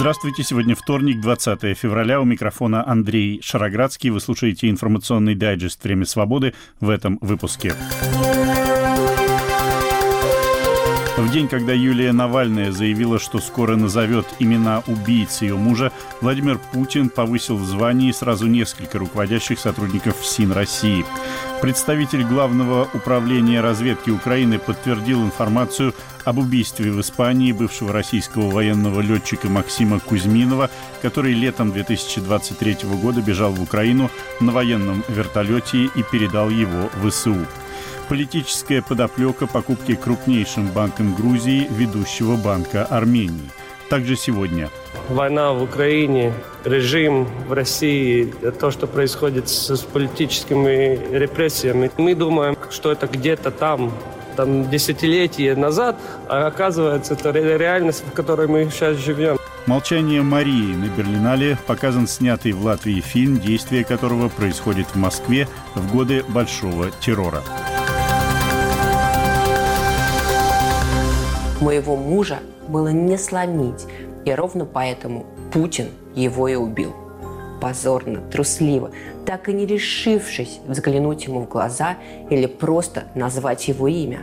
Здравствуйте, сегодня вторник, 20 февраля. У микрофона Андрей Шароградский. Вы слушаете информационный дайджест «Время свободы» в этом выпуске. В день, когда Юлия Навальная заявила, что скоро назовет имена убийц ее мужа, Владимир Путин повысил в звании сразу несколько руководящих сотрудников СИН России. Представитель Главного управления разведки Украины подтвердил информацию об убийстве в Испании бывшего российского военного летчика Максима Кузьминова, который летом 2023 года бежал в Украину на военном вертолете и передал его в ВСУ политическая подоплека покупки крупнейшим банком Грузии ведущего банка Армении. Также сегодня. Война в Украине, режим в России, то, что происходит с, с политическими репрессиями. Мы думаем, что это где-то там, там десятилетия назад, а оказывается, это реальность, в которой мы сейчас живем. «Молчание Марии» на Берлинале показан снятый в Латвии фильм, действие которого происходит в Москве в годы Большого террора. Моего мужа было не сломить, и ровно поэтому Путин его и убил. Позорно, трусливо, так и не решившись взглянуть ему в глаза или просто назвать его имя.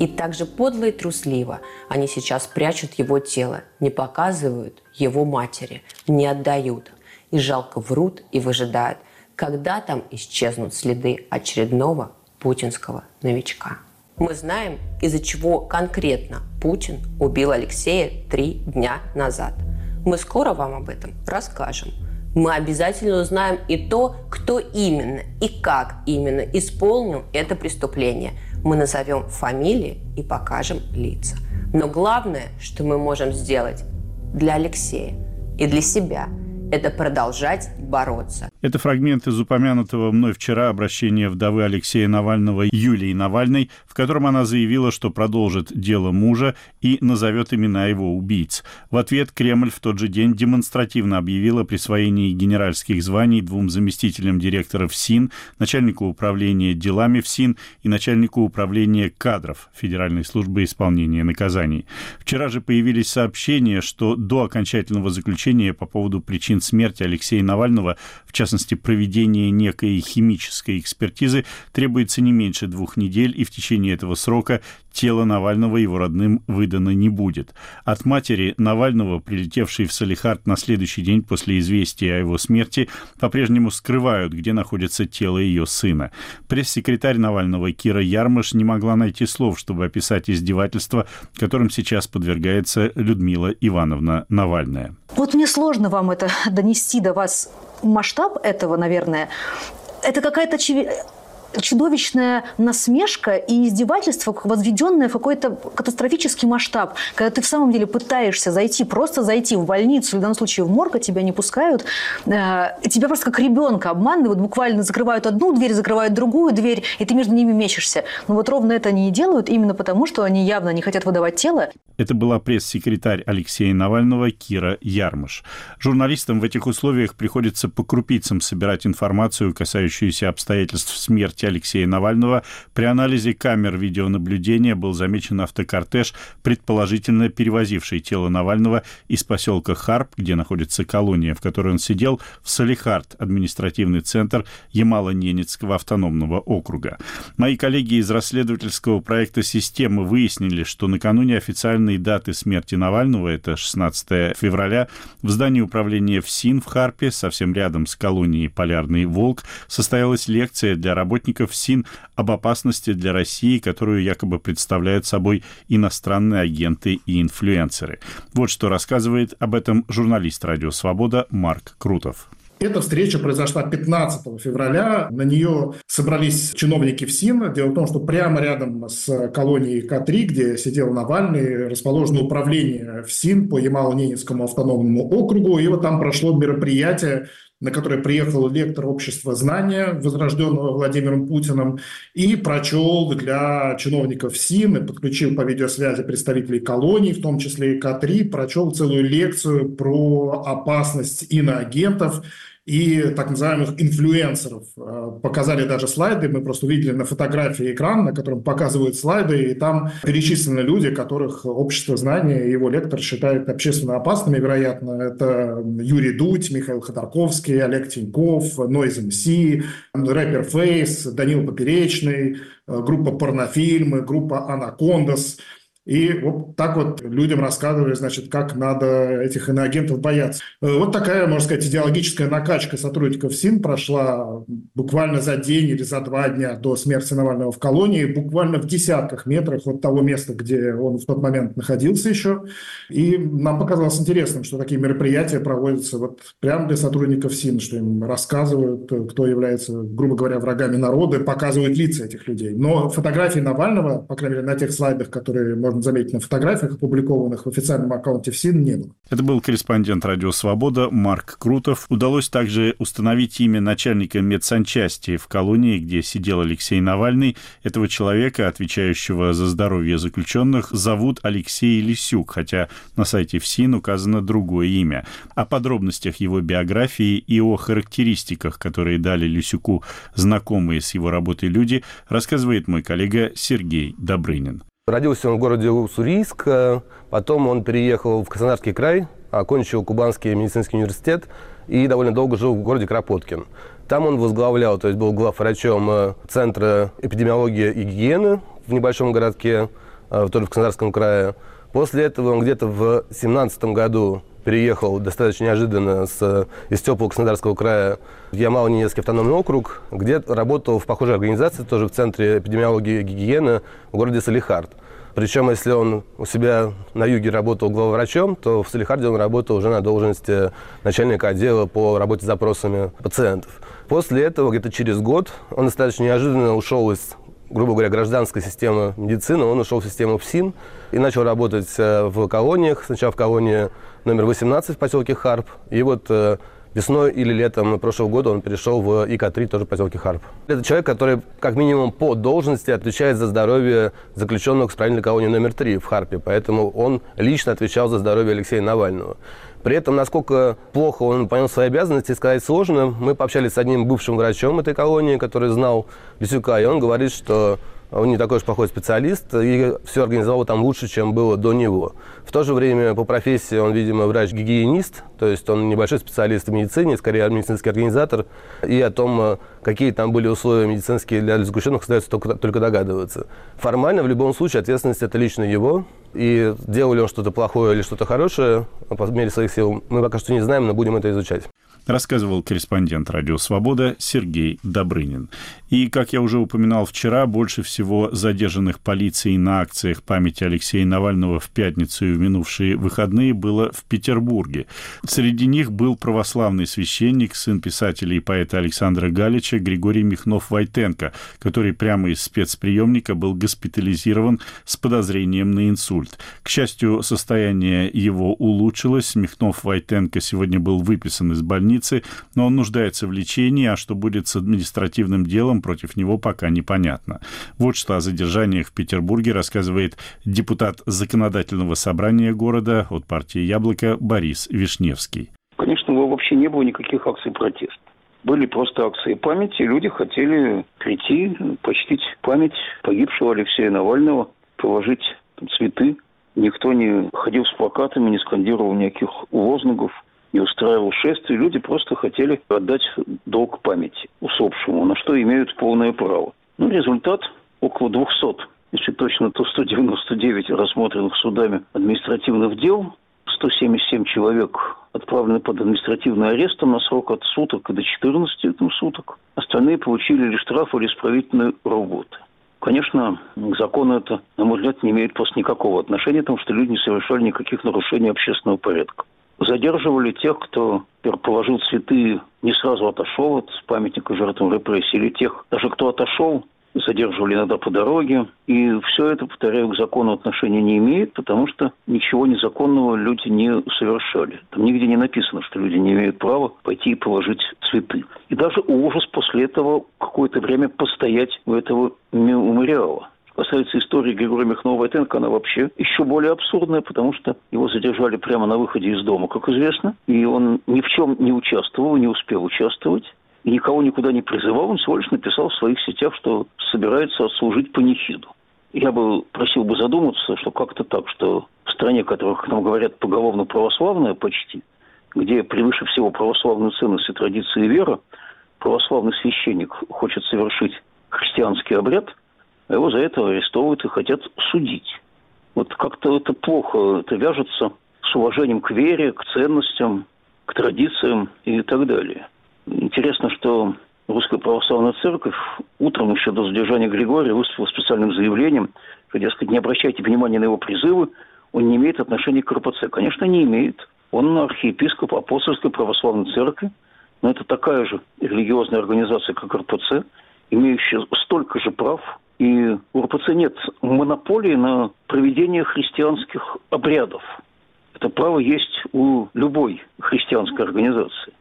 И также подло и трусливо они сейчас прячут его тело, не показывают его матери, не отдают. И жалко врут и выжидают, когда там исчезнут следы очередного путинского новичка. Мы знаем, из-за чего конкретно Путин убил Алексея три дня назад. Мы скоро вам об этом расскажем. Мы обязательно узнаем и то, кто именно и как именно исполнил это преступление. Мы назовем фамилии и покажем лица. Но главное, что мы можем сделать для Алексея и для себя – это продолжать бороться. Это фрагмент из упомянутого мной вчера обращения вдовы Алексея Навального Юлии Навальной, в котором она заявила, что продолжит дело мужа и назовет имена его убийц. В ответ Кремль в тот же день демонстративно объявил о присвоении генеральских званий двум заместителям директоров СИН, начальнику управления делами в СИН и начальнику управления кадров Федеральной службы исполнения наказаний. Вчера же появились сообщения, что до окончательного заключения по поводу причин смерти Алексея Навального, в частности, проведение некой химической экспертизы, требуется не меньше двух недель, и в течение этого срока тело Навального его родным выдано не будет. От матери Навального, прилетевшей в Салихард на следующий день после известия о его смерти, по-прежнему скрывают, где находится тело ее сына. Пресс-секретарь Навального Кира Ярмаш не могла найти слов, чтобы описать издевательство, которым сейчас подвергается Людмила Ивановна Навальная. Вот мне сложно вам это донести до вас. Масштаб этого, наверное, это какая-то чудовищная насмешка и издевательство, возведенное в какой-то катастрофический масштаб. Когда ты в самом деле пытаешься зайти, просто зайти в больницу, в данном случае в морг, а тебя не пускают, э, тебя просто как ребенка обманывают, буквально закрывают одну дверь, закрывают другую дверь, и ты между ними мечешься. Но вот ровно это они и делают, именно потому, что они явно не хотят выдавать тело. Это была пресс-секретарь Алексея Навального Кира Ярмыш. Журналистам в этих условиях приходится по крупицам собирать информацию, касающуюся обстоятельств смерти смерти Алексея Навального при анализе камер видеонаблюдения был замечен автокортеж, предположительно перевозивший тело Навального из поселка Харп, где находится колония, в которой он сидел, в Салихард, административный центр Ямало-Ненецкого автономного округа. Мои коллеги из расследовательского проекта «Система» выяснили, что накануне официальной даты смерти Навального, это 16 февраля, в здании управления ФСИН в Харпе, совсем рядом с колонией «Полярный волк», состоялась лекция для работников сотрудников СИН об опасности для России, которую якобы представляют собой иностранные агенты и инфлюенсеры. Вот что рассказывает об этом журналист «Радио Свобода» Марк Крутов. Эта встреча произошла 15 февраля. На нее собрались чиновники ФСИН. Дело в том, что прямо рядом с колонией К3, где сидел Навальный, расположено управление ФСИН по Ямало-Ненецкому автономному округу. И вот там прошло мероприятие на которое приехал лектор общества знания, возрожденного Владимиром Путиным, и прочел для чиновников СИН и подключил по видеосвязи представителей колоний, в том числе и К3, прочел целую лекцию про опасность иноагентов и так называемых инфлюенсеров. Э, показали даже слайды, мы просто увидели на фотографии экран, на котором показывают слайды, и там перечислены люди, которых общество знания и его лектор считает общественно опасными, вероятно. Это Юрий Дудь, Михаил Ходорковский, Олег Тиньков, Noise MC, рэпер Фейс, Данил Поперечный, э, группа Порнофильмы, группа Анакондас – и вот так вот людям рассказывали, значит, как надо этих иноагентов бояться. Э, вот такая, можно сказать, идеологическая накачка сотрудников СИН прошла буквально за день или за два дня до смерти Навального в колонии, буквально в десятках метрах от того места, где он в тот момент находился еще. И нам показалось интересным, что такие мероприятия проводятся вот прямо для сотрудников СИН, что им рассказывают, кто является, грубо говоря, врагами народа, показывают лица этих людей. Но фотографии Навального, по крайней мере, на тех слайдах, которые можно можно заметить на фотографиях, опубликованных в официальном аккаунте ФСИН, не было. Это был корреспондент «Радио Свобода» Марк Крутов. Удалось также установить имя начальника медсанчасти в колонии, где сидел Алексей Навальный. Этого человека, отвечающего за здоровье заключенных, зовут Алексей Лисюк, хотя на сайте ФСИН указано другое имя. О подробностях его биографии и о характеристиках, которые дали Лисюку знакомые с его работой люди, рассказывает мой коллега Сергей Добрынин. Родился он в городе Уссурийск, э, потом он переехал в Краснодарский край, окончил Кубанский медицинский университет и довольно долго жил в городе Кропоткин. Там он возглавлял, то есть был главврачом э, Центра эпидемиологии и гигиены в небольшом городке, э, тоже в Краснодарском крае. После этого он где-то в 17 году переехал достаточно неожиданно с, из теплого Краснодарского края в Ямало-Ненецкий автономный округ, где работал в похожей организации, тоже в Центре эпидемиологии и гигиены в городе Салихард. Причем, если он у себя на юге работал главврачом, то в Салихарде он работал уже на должности начальника отдела по работе с запросами пациентов. После этого, где-то через год, он достаточно неожиданно ушел из грубо говоря, гражданской системы медицины, он ушел в систему ФСИН и начал работать э, в колониях. Сначала в колонии номер 18 в поселке Харп. И вот э, весной или летом прошлого года он перешел в ИК-3, тоже в поселке Харп. Это человек, который как минимум по должности отвечает за здоровье заключенных в исправительной колонии номер 3 в Харпе. Поэтому он лично отвечал за здоровье Алексея Навального. При этом, насколько плохо он понял свои обязанности, сказать сложно. Мы пообщались с одним бывшим врачом этой колонии, который знал Лисюка, и он говорит, что он не такой уж плохой специалист, и все организовал там лучше, чем было до него. В то же время по профессии он, видимо, врач-гигиенист, то есть он небольшой специалист в медицине, скорее медицинский организатор, и о том, э, какие там были условия медицинские для заключенных, остается только, только догадываться. Формально, в любом случае, ответственность это лично его, и делал ли он что-то плохое или что-то хорошее, по мере своих сил, мы пока что не знаем, но будем это изучать рассказывал корреспондент «Радио Свобода» Сергей Добрынин. И, как я уже упоминал вчера, больше всего задержанных полицией на акциях памяти Алексея Навального в пятницу и в минувшие выходные было в Петербурге. Среди них был православный священник, сын писателя и поэта Александра Галича Григорий Михнов-Войтенко, который прямо из спецприемника был госпитализирован с подозрением на инсульт. К счастью, состояние его улучшилось. Михнов-Войтенко сегодня был выписан из больницы больницы, но он нуждается в лечении, а что будет с административным делом против него пока непонятно. Вот что о задержаниях в Петербурге рассказывает депутат законодательного собрания города от партии «Яблоко» Борис Вишневский. Конечно, вообще не было никаких акций протеста. Были просто акции памяти, люди хотели прийти, почтить память погибшего Алексея Навального, положить цветы. Никто не ходил с плакатами, не скандировал никаких лозунгов и устраивал шествие. Люди просто хотели отдать долг памяти усопшему, на что имеют полное право. Ну, результат около 200, если точно, то 199 рассмотренных судами административных дел, 177 человек отправлены под административный арест на срок от суток до 14 там, суток. Остальные получили или штраф, или исправительные работы. Конечно, к закону это, на мой взгляд, не имеет просто никакого отношения, потому что люди не совершали никаких нарушений общественного порядка задерживали тех, кто положил цветы, не сразу отошел от памятника жертвам репрессий, или тех, даже кто отошел, задерживали иногда по дороге. И все это, повторяю, к закону отношения не имеет, потому что ничего незаконного люди не совершали. Там нигде не написано, что люди не имеют права пойти и положить цветы. И даже ужас после этого какое-то время постоять у этого мемориала касается истории Григория Михнова-Войтенко, она вообще еще более абсурдная, потому что его задержали прямо на выходе из дома, как известно, и он ни в чем не участвовал, не успел участвовать, и никого никуда не призывал, он всего лишь написал в своих сетях, что собирается отслужить панихиду. Я бы просил бы задуматься, что как-то так, что в стране, которая, как нам говорят, поголовно православная почти, где превыше всего православные ценности, традиции и вера, православный священник хочет совершить христианский обряд – его за это арестовывают и хотят судить. Вот как-то это плохо, это вяжется с уважением к вере, к ценностям, к традициям и так далее. Интересно, что Русская Православная Церковь утром еще до задержания Григория выступила специальным заявлением, что, дескать, не обращайте внимания на его призывы, он не имеет отношения к РПЦ. Конечно, не имеет. Он архиепископ Апостольской Православной Церкви, но это такая же религиозная организация, как РПЦ, имеющая столько же прав, и у РПЦ нет монополии на проведение христианских обрядов. Это право есть у любой христианской организации.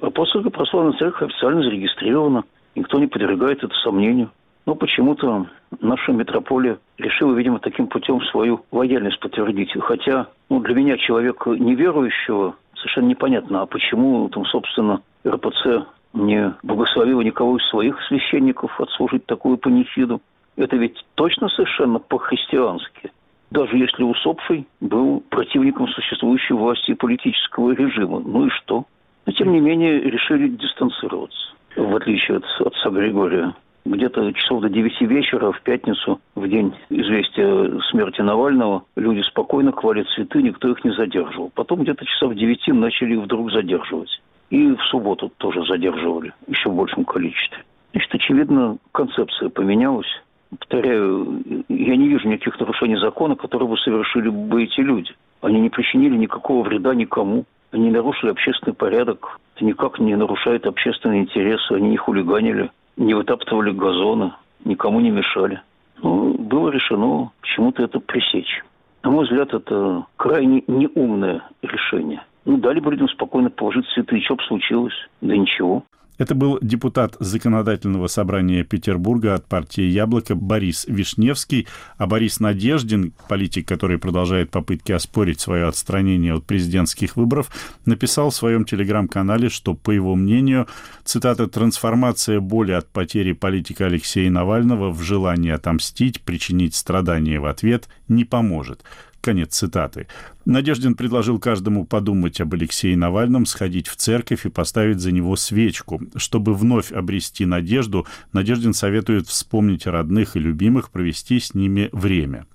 Апостольская православная церковь официально зарегистрирована. Никто не подвергает это сомнению. Но почему-то наша метрополия решила, видимо, таким путем свою лояльность подтвердить. Хотя ну, для меня, человека неверующего, совершенно непонятно, а почему там, собственно, РПЦ не благословила никого из своих священников отслужить такую панихиду. Это ведь точно совершенно по-христиански. Даже если усопший был противником существующей власти и политического режима. Ну и что? Но тем не менее решили дистанцироваться. В отличие от отца Григория. Где-то часов до 9 вечера в пятницу, в день известия смерти Навального, люди спокойно клали цветы, никто их не задерживал. Потом где-то часов в 9 начали их вдруг задерживать. И в субботу тоже задерживали, еще в большем количестве. Значит, очевидно, концепция поменялась повторяю, я не вижу никаких нарушений закона, которые бы совершили бы эти люди. Они не причинили никакого вреда никому. Они нарушили общественный порядок. Это никак не нарушает общественные интересы. Они не хулиганили, не вытаптывали газоны, никому не мешали. Но было решено почему-то это пресечь. На мой взгляд, это крайне неумное решение. Ну, дали бы людям спокойно положить цветы, и что бы случилось? Да ничего. Это был депутат Законодательного собрания Петербурга от партии «Яблоко» Борис Вишневский, а Борис Надеждин, политик, который продолжает попытки оспорить свое отстранение от президентских выборов, написал в своем телеграм-канале, что, по его мнению, цитата, «трансформация боли от потери политика Алексея Навального в желание отомстить, причинить страдания в ответ не поможет». Конец цитаты. Надеждин предложил каждому подумать об Алексее Навальном, сходить в церковь и поставить за него свечку. Чтобы вновь обрести надежду, Надеждин советует вспомнить родных и любимых, провести с ними время.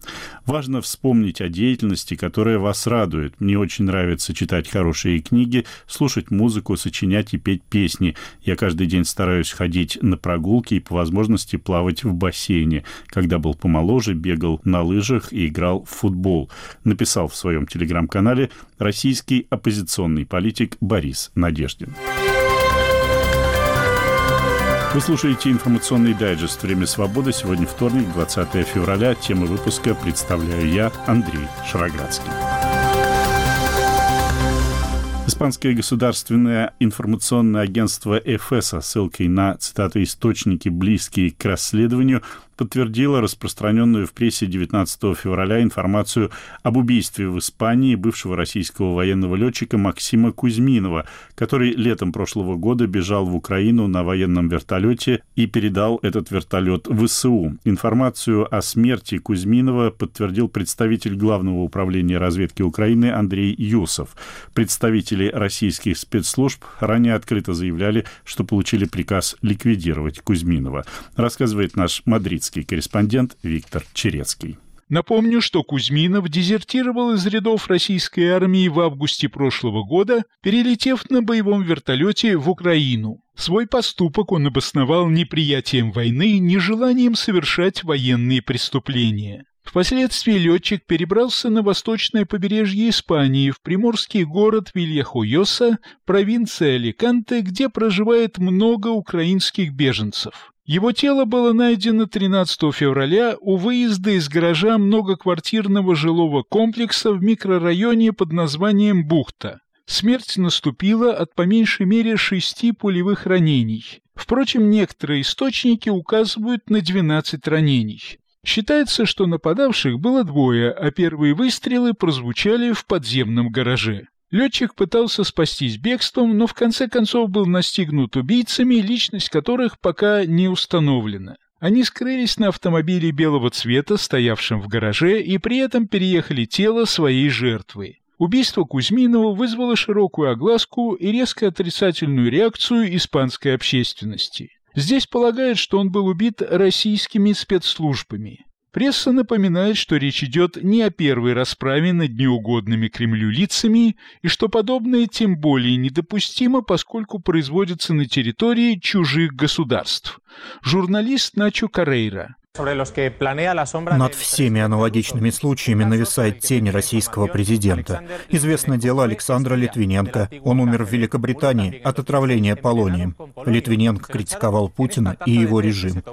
Важно вспомнить о деятельности, которая вас радует. Мне очень нравится читать хорошие книги, слушать музыку, сочинять и петь песни. Я каждый день стараюсь ходить на прогулки и по возможности плавать в бассейне. Когда был помоложе, бегал на лыжах и играл в футбол. Написал в своем телефоне телеграм-канале российский оппозиционный политик Борис Надеждин. Вы слушаете информационный дайджест «Время свободы». Сегодня вторник, 20 февраля. Тема выпуска представляю я, Андрей Шароградский. Испанское государственное информационное агентство ЭФЭ со ссылкой на, цитаты, источники, близкие к расследованию, подтвердила распространенную в прессе 19 февраля информацию об убийстве в Испании бывшего российского военного летчика Максима Кузьминова, который летом прошлого года бежал в Украину на военном вертолете и передал этот вертолет ВСУ. Информацию о смерти Кузьминова подтвердил представитель Главного управления разведки Украины Андрей Юсов. Представители российских спецслужб ранее открыто заявляли, что получили приказ ликвидировать Кузьминова. Рассказывает наш мадридский украинский корреспондент Виктор Черецкий. Напомню, что Кузьминов дезертировал из рядов российской армии в августе прошлого года, перелетев на боевом вертолете в Украину. Свой поступок он обосновал неприятием войны, нежеланием совершать военные преступления. Впоследствии летчик перебрался на восточное побережье Испании, в приморский город Вильяхуйоса, провинция Аликанте, где проживает много украинских беженцев. Его тело было найдено 13 февраля у выезда из гаража многоквартирного жилого комплекса в микрорайоне под названием Бухта. Смерть наступила от по меньшей мере шести пулевых ранений. Впрочем, некоторые источники указывают на 12 ранений. Считается, что нападавших было двое, а первые выстрелы прозвучали в подземном гараже. Летчик пытался спастись бегством, но в конце концов был настигнут убийцами, личность которых пока не установлена. Они скрылись на автомобиле белого цвета, стоявшем в гараже, и при этом переехали тело своей жертвы. Убийство Кузьминова вызвало широкую огласку и резко отрицательную реакцию испанской общественности. Здесь полагают, что он был убит российскими спецслужбами. Пресса напоминает, что речь идет не о первой расправе над неугодными Кремлю лицами и что подобное тем более недопустимо, поскольку производится на территории чужих государств. Журналист Начо Карейра над всеми аналогичными случаями нависает тень российского президента. Известно дело Александра Литвиненко. Он умер в Великобритании от отравления полонием. Литвиненко критиковал Путина и его режим.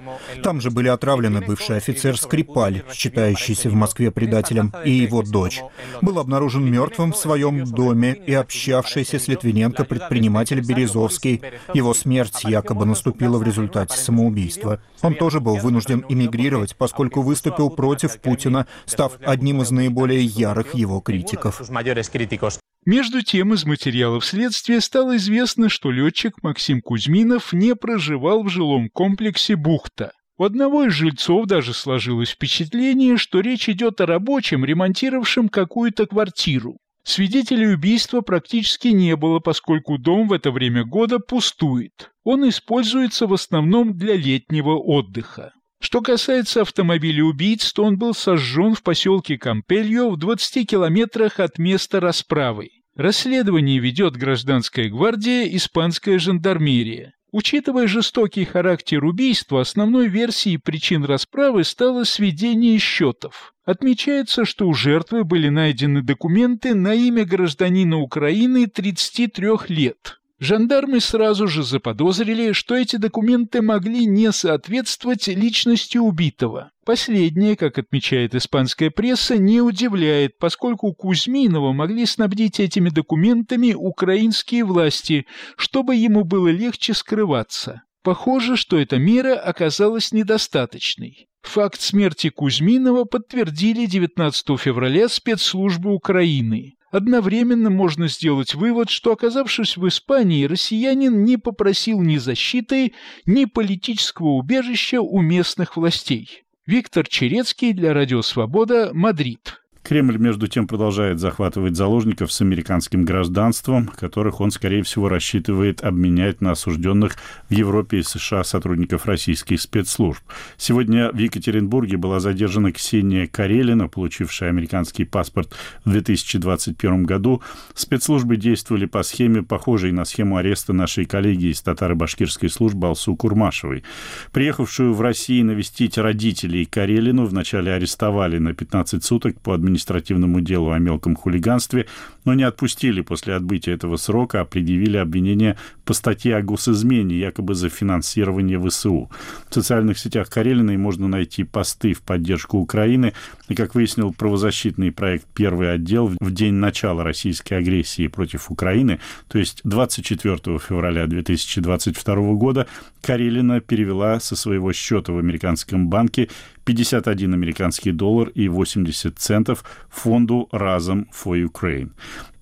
Там же были отравлены бывший офицер Скрипаль, считающийся в Москве предателем, и его дочь. Был обнаружен мертвым в своем доме и общавшийся с Литвиненко предприниматель Березовский. Его смерть якобы наступила в результате самоубийства. Он тоже был вынужден иммигрировать эмигрировать, поскольку выступил против Путина, став одним из наиболее ярых его критиков. Между тем, из материалов следствия стало известно, что летчик Максим Кузьминов не проживал в жилом комплексе «Бухта». У одного из жильцов даже сложилось впечатление, что речь идет о рабочем, ремонтировавшем какую-то квартиру. Свидетелей убийства практически не было, поскольку дом в это время года пустует. Он используется в основном для летнего отдыха. Что касается автомобиля убийц, то он был сожжен в поселке Кампельо в 20 километрах от места расправы. Расследование ведет гражданская гвардия, испанская жандармерия. Учитывая жестокий характер убийства, основной версией причин расправы стало сведение счетов. Отмечается, что у жертвы были найдены документы на имя гражданина Украины 33 лет. Жандармы сразу же заподозрили, что эти документы могли не соответствовать личности убитого. Последнее, как отмечает испанская пресса, не удивляет, поскольку Кузьминова могли снабдить этими документами украинские власти, чтобы ему было легче скрываться. Похоже, что эта мера оказалась недостаточной. Факт смерти Кузьминова подтвердили 19 февраля спецслужбы Украины. Одновременно можно сделать вывод, что, оказавшись в Испании, россиянин не попросил ни защиты, ни политического убежища у местных властей. Виктор Черецкий для Радио Свобода, Мадрид. Кремль, между тем, продолжает захватывать заложников с американским гражданством, которых он, скорее всего, рассчитывает обменять на осужденных в Европе и США сотрудников российских спецслужб. Сегодня в Екатеринбурге была задержана Ксения Карелина, получившая американский паспорт в 2021 году. Спецслужбы действовали по схеме, похожей на схему ареста нашей коллеги из татаро-башкирской службы Алсу Курмашевой. Приехавшую в Россию навестить родителей Карелину вначале арестовали на 15 суток по администрации административному делу о мелком хулиганстве, но не отпустили после отбытия этого срока, а предъявили обвинение по статье о госизмене, якобы за финансирование ВСУ. В социальных сетях Карелиной можно найти посты в поддержку Украины, и, как выяснил правозащитный проект «Первый отдел», в день начала российской агрессии против Украины, то есть 24 февраля 2022 года, Карелина перевела со своего счета в американском банке 51 американский доллар и 80 центов фонду «Разом for Ukraine».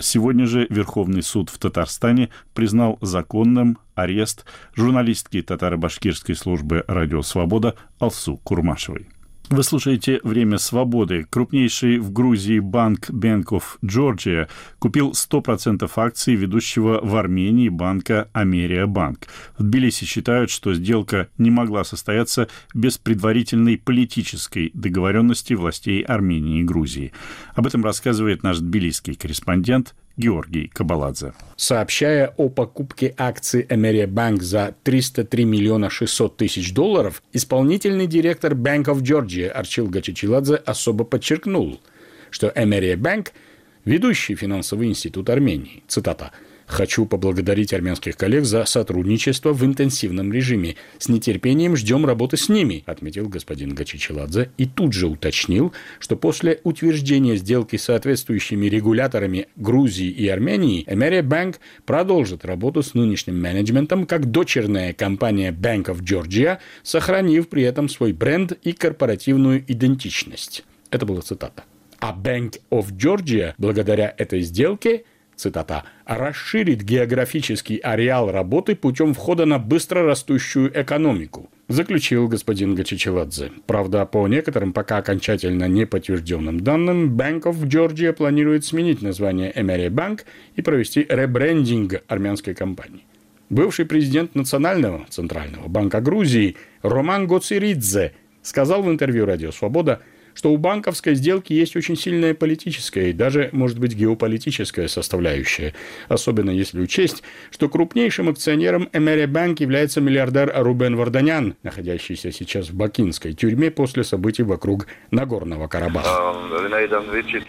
Сегодня же Верховный суд в Татарстане признал законным арест журналистки татаро-башкирской службы «Радио Свобода» Алсу Курмашевой. Вы слушаете «Время свободы». Крупнейший в Грузии банк Bank of Georgia купил 100% акций ведущего в Армении банка Америя Банк. В Тбилиси считают, что сделка не могла состояться без предварительной политической договоренности властей Армении и Грузии. Об этом рассказывает наш тбилисский корреспондент Георгий Кабаладзе. Сообщая о покупке акций Эмерия Банк за 303 миллиона 600 тысяч долларов, исполнительный директор Bank of Georgia Арчил Гачичиладзе особо подчеркнул, что Эмерия Банк – ведущий финансовый институт Армении, цитата, Хочу поблагодарить армянских коллег за сотрудничество в интенсивном режиме. С нетерпением ждем работы с ними, отметил господин Гачичеладзе и тут же уточнил, что после утверждения сделки с соответствующими регуляторами Грузии и Армении, Эмерия Банк продолжит работу с нынешним менеджментом как дочерная компания Bank of Georgia, сохранив при этом свой бренд и корпоративную идентичность. Это была цитата. А Bank of Georgia благодаря этой сделке – цитата, «расширит географический ареал работы путем входа на быстро растущую экономику», заключил господин Гачичеладзе. Правда, по некоторым пока окончательно не подтвержденным данным, Bank of Georgia планирует сменить название Emery Bank и провести ребрендинг армянской компании. Бывший президент Национального центрального банка Грузии Роман Гоциридзе сказал в интервью «Радио Свобода», что у банковской сделки есть очень сильная политическая и даже, может быть, геополитическая составляющая, особенно если учесть, что крупнейшим акционером Эмери Банк является миллиардер Рубен Варданян, находящийся сейчас в бакинской тюрьме после событий вокруг Нагорного Карабаха.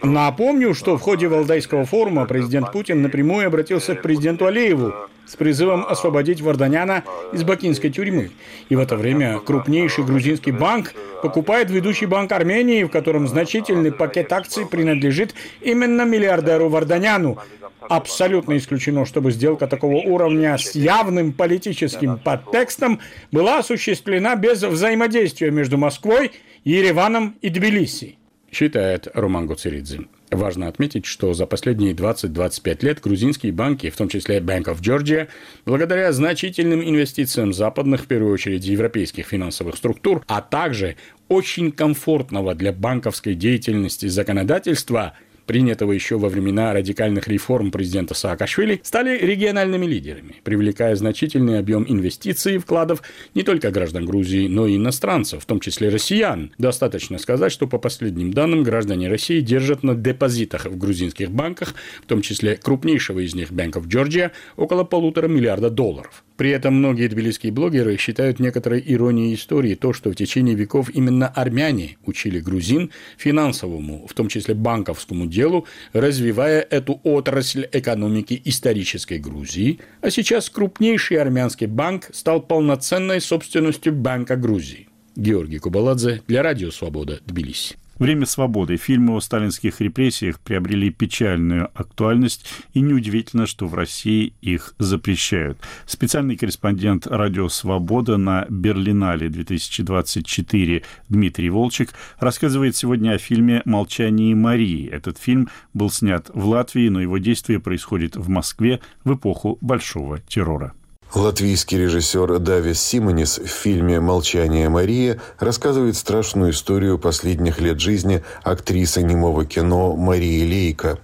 Напомню, что в ходе Валдайского форума президент Путин напрямую обратился к президенту Алиеву с призывом освободить Варданяна из бакинской тюрьмы. И в это время крупнейший грузинский банк покупает ведущий банк Армении, в котором значительный пакет акций принадлежит именно миллиардеру Варданяну. Абсолютно исключено, чтобы сделка такого уровня с явным политическим подтекстом была осуществлена без взаимодействия между Москвой, Ереваном и Тбилиси, считает Роман Гуцеридзе. Важно отметить, что за последние 20-25 лет грузинские банки, в том числе Bank of Georgia, благодаря значительным инвестициям западных, в первую очередь европейских финансовых структур, а также очень комфортного для банковской деятельности законодательства – принятого еще во времена радикальных реформ президента Саакашвили, стали региональными лидерами, привлекая значительный объем инвестиций и вкладов не только граждан Грузии, но и иностранцев, в том числе россиян. Достаточно сказать, что по последним данным граждане России держат на депозитах в грузинских банках, в том числе крупнейшего из них of Georgia, около полутора миллиарда долларов. При этом многие тбилисские блогеры считают некоторой иронией истории то, что в течение веков именно армяне учили грузин финансовому, в том числе банковскому делу, развивая эту отрасль экономики исторической Грузии, а сейчас крупнейший армянский банк стал полноценной собственностью Банка Грузии. Георгий Кубаладзе для Радио Свобода, Тбилиси. Время свободы. Фильмы о сталинских репрессиях приобрели печальную актуальность, и неудивительно, что в России их запрещают. Специальный корреспондент «Радио Свобода» на Берлинале 2024 Дмитрий Волчек рассказывает сегодня о фильме «Молчание Марии». Этот фильм был снят в Латвии, но его действие происходит в Москве в эпоху Большого террора. Латвийский режиссер Давис Симонис в фильме «Молчание Мария» рассказывает страшную историю последних лет жизни актрисы немого кино Марии Лейка.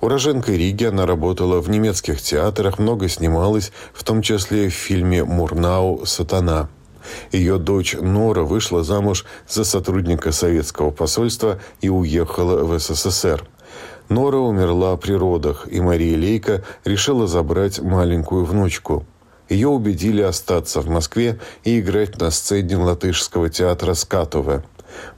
Уроженка Риги, она работала в немецких театрах, много снималась, в том числе в фильме «Мурнау. Сатана». Ее дочь Нора вышла замуж за сотрудника советского посольства и уехала в СССР. Нора умерла при родах, и Мария Лейка решила забрать маленькую внучку – ее убедили остаться в Москве и играть на сцене латышского театра «Скатове».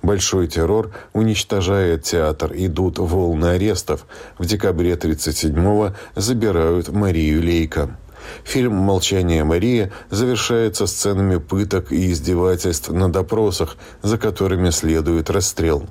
Большой террор уничтожает театр, идут волны арестов. В декабре 1937-го забирают Марию Лейко. Фильм «Молчание Марии» завершается сценами пыток и издевательств на допросах, за которыми следует расстрел.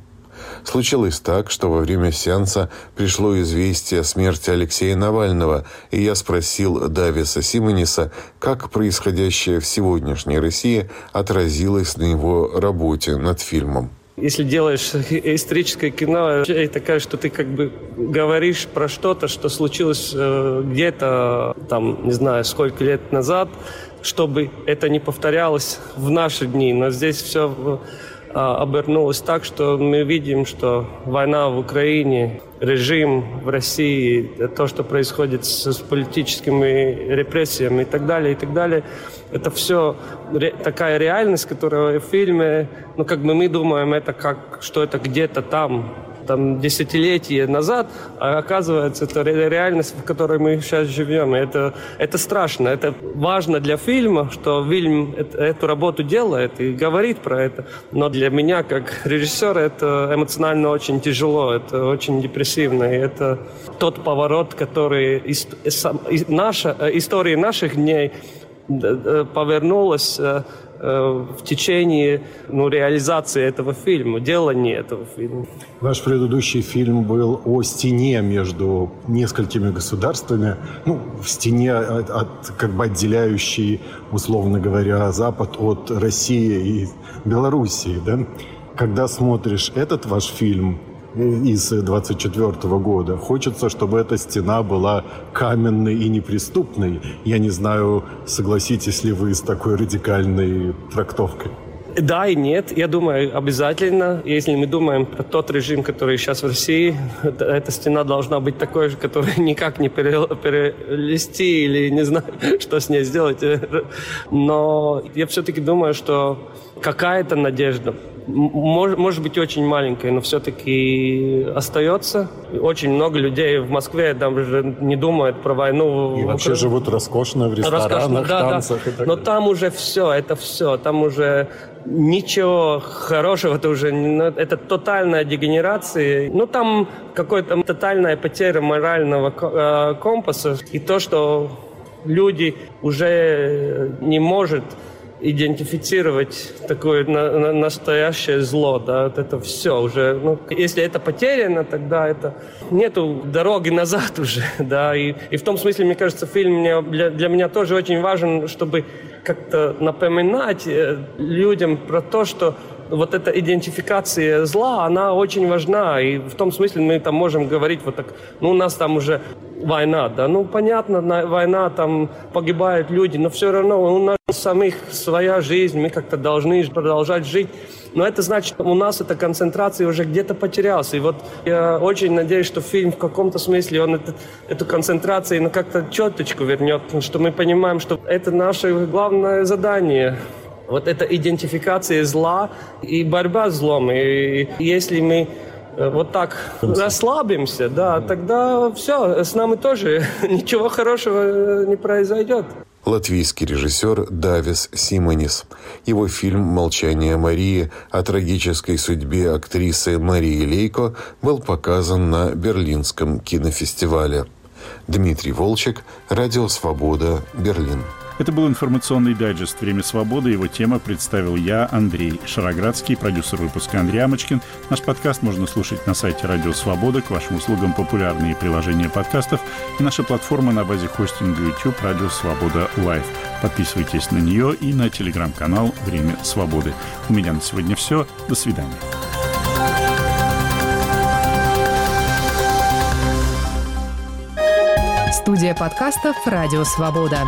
Случилось так, что во время сеанса пришло известие о смерти Алексея Навального, и я спросил Дависа Симониса, как происходящее в сегодняшней России отразилось на его работе над фильмом. Если делаешь историческое кино, это такая, что ты как бы говоришь про что-то, что случилось э, где-то, там, не знаю, сколько лет назад, чтобы это не повторялось в наши дни. Но здесь все обернулось так, что мы видим, что война в Украине, режим в России, то, что происходит с, с политическими репрессиями и так далее, и так далее, это все ре, такая реальность, которая в фильме, ну как бы мы думаем, это как, что это где-то там, там десятилетия назад, а оказывается, это реальность, в которой мы сейчас живем. Это, это страшно, это важно для фильма, что фильм эту работу делает и говорит про это. Но для меня, как режиссера, это эмоционально очень тяжело, это очень депрессивно. И это тот поворот, который из, из, наша, история наших дней повернулась э, Э, в течение ну, реализации этого фильма, делания этого фильма. Ваш предыдущий фильм был о стене между несколькими государствами, ну, в стене, от, от, как бы отделяющей, условно говоря, Запад от России и Белоруссии, да? Когда смотришь этот ваш фильм, из 24 года. Хочется, чтобы эта стена была каменной и неприступной. Я не знаю, согласитесь ли вы с такой радикальной трактовкой. Да и нет. Я думаю, обязательно, если мы думаем про тот режим, который сейчас в России, эта стена должна быть такой же, которую никак не перелезти или не знаю, что с ней сделать. Но я все-таки думаю, что какая-то надежда может, может быть очень маленькой, но все-таки остается. Очень много людей в Москве даже не думают про войну. И вообще живут роскошно в ресторанах, роскошно, да, танцах да. и так Но там уже все, это все. Там уже ничего хорошего, это уже ну, это тотальная дегенерация. Ну, там какая-то тотальная потеря морального э, компаса. И то, что люди уже не может идентифицировать такое на, на, настоящее зло, да, вот это все уже, ну, если это потеряно, тогда это нету дороги назад уже, да, и, и в том смысле, мне кажется, фильм мне, для, для меня тоже очень важен, чтобы как-то напоминать э, людям про то, что вот эта идентификация зла, она очень важна. И в том смысле мы там можем говорить вот так, ну, у нас там уже война, да, ну, понятно, война, там погибают люди, но все равно у нас самих своя жизнь, мы как-то должны продолжать жить. Но это значит, у нас эта концентрация уже где-то потерялась. И вот я очень надеюсь, что фильм в каком-то смысле, он это, эту концентрацию на как-то четочку вернет, что мы понимаем, что это наше главное задание вот эта идентификация зла и борьба с злом. И если мы вот так расслабимся, да, тогда все, с нами тоже ничего хорошего не произойдет. Латвийский режиссер Давис Симонис. Его фильм «Молчание Марии» о трагической судьбе актрисы Марии Лейко был показан на Берлинском кинофестивале. Дмитрий Волчек, Радио Свобода, Берлин. Это был информационный дайджест «Время свободы». Его тема представил я, Андрей Шароградский, продюсер выпуска Андрей Амочкин. Наш подкаст можно слушать на сайте «Радио Свобода». К вашим услугам популярные приложения подкастов и наша платформа на базе хостинга YouTube «Радио Свобода Лайв». Подписывайтесь на нее и на телеграм-канал «Время свободы». У меня на сегодня все. До свидания. Студия подкастов «Радио Свобода».